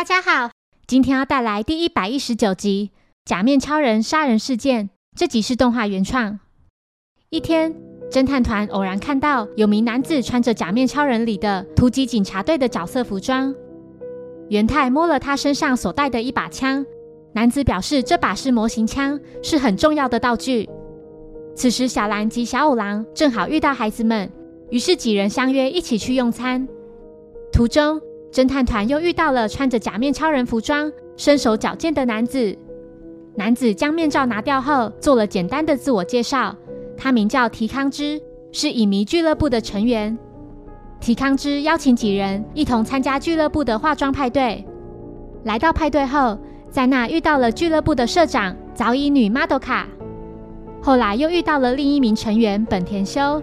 大家好，今天要带来第一百一十九集《假面超人杀人事件》。这集是动画原创。一天，侦探团偶然看到有名男子穿着《假面超人》里的突击警察队的角色服装。元太摸了他身上所带的一把枪，男子表示这把是模型枪，是很重要的道具。此时，小兰及小五郎正好遇到孩子们，于是几人相约一起去用餐。途中，侦探团又遇到了穿着假面超人服装、身手矫健的男子。男子将面罩拿掉后，做了简单的自我介绍。他名叫提康之，是影迷俱乐部的成员。提康之邀请几人一同参加俱乐部的化妆派对。来到派对后，在那遇到了俱乐部的社长早乙女马多卡。后来又遇到了另一名成员本田修。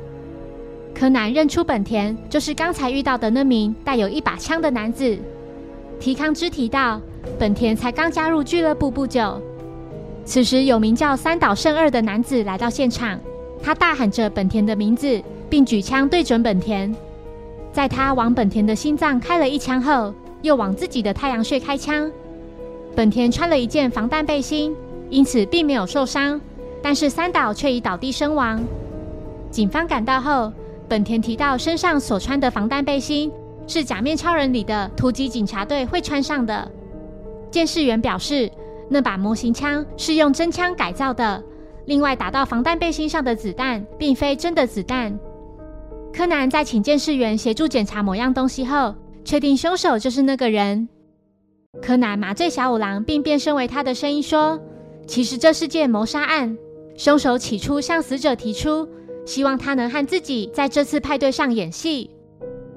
柯南认出本田就是刚才遇到的那名带有一把枪的男子。提康之提到，本田才刚加入俱乐部不久。此时有名叫三岛胜二的男子来到现场，他大喊着本田的名字，并举枪对准本田。在他往本田的心脏开了一枪后，又往自己的太阳穴开枪。本田穿了一件防弹背心，因此并没有受伤，但是三岛却已倒地身亡。警方赶到后。本田提到，身上所穿的防弹背心是假面超人里的突击警察队会穿上的。监视员表示，那把模型枪是用真枪改造的。另外，打到防弹背心上的子弹并非真的子弹。柯南在请监视员协助检查某样东西后，确定凶手就是那个人。柯南麻醉小五郎，并变身为他的声音说：“其实这是件谋杀案，凶手起初向死者提出。”希望他能和自己在这次派对上演戏，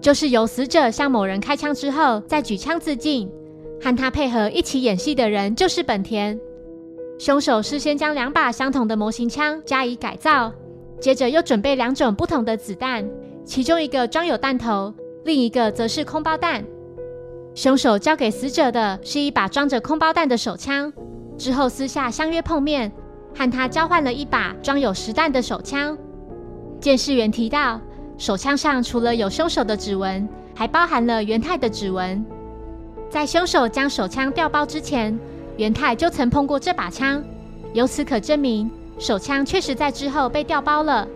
就是由死者向某人开枪之后再举枪自尽。和他配合一起演戏的人就是本田。凶手事先将两把相同的模型枪加以改造，接着又准备两种不同的子弹，其中一个装有弹头，另一个则是空包弹。凶手交给死者的是一把装着空包弹的手枪，之后私下相约碰面，和他交换了一把装有实弹的手枪。监视员提到，手枪上除了有凶手的指纹，还包含了元太的指纹。在凶手将手枪调包之前，元太就曾碰过这把枪，由此可证明手枪确实在之后被调包了。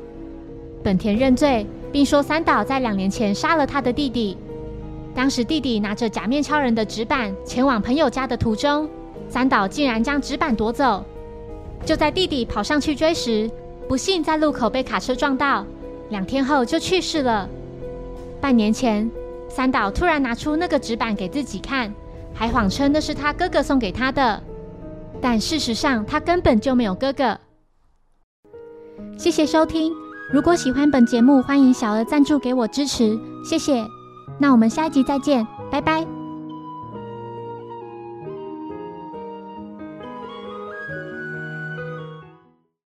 本田认罪，并说三岛在两年前杀了他的弟弟。当时弟弟拿着假面超人的纸板前往朋友家的途中，三岛竟然将纸板夺走。就在弟弟跑上去追时，不幸在路口被卡车撞到，两天后就去世了。半年前，三岛突然拿出那个纸板给自己看，还谎称那是他哥哥送给他的，但事实上他根本就没有哥哥。谢谢收听，如果喜欢本节目，欢迎小额赞助给我支持，谢谢。那我们下一集再见，拜拜。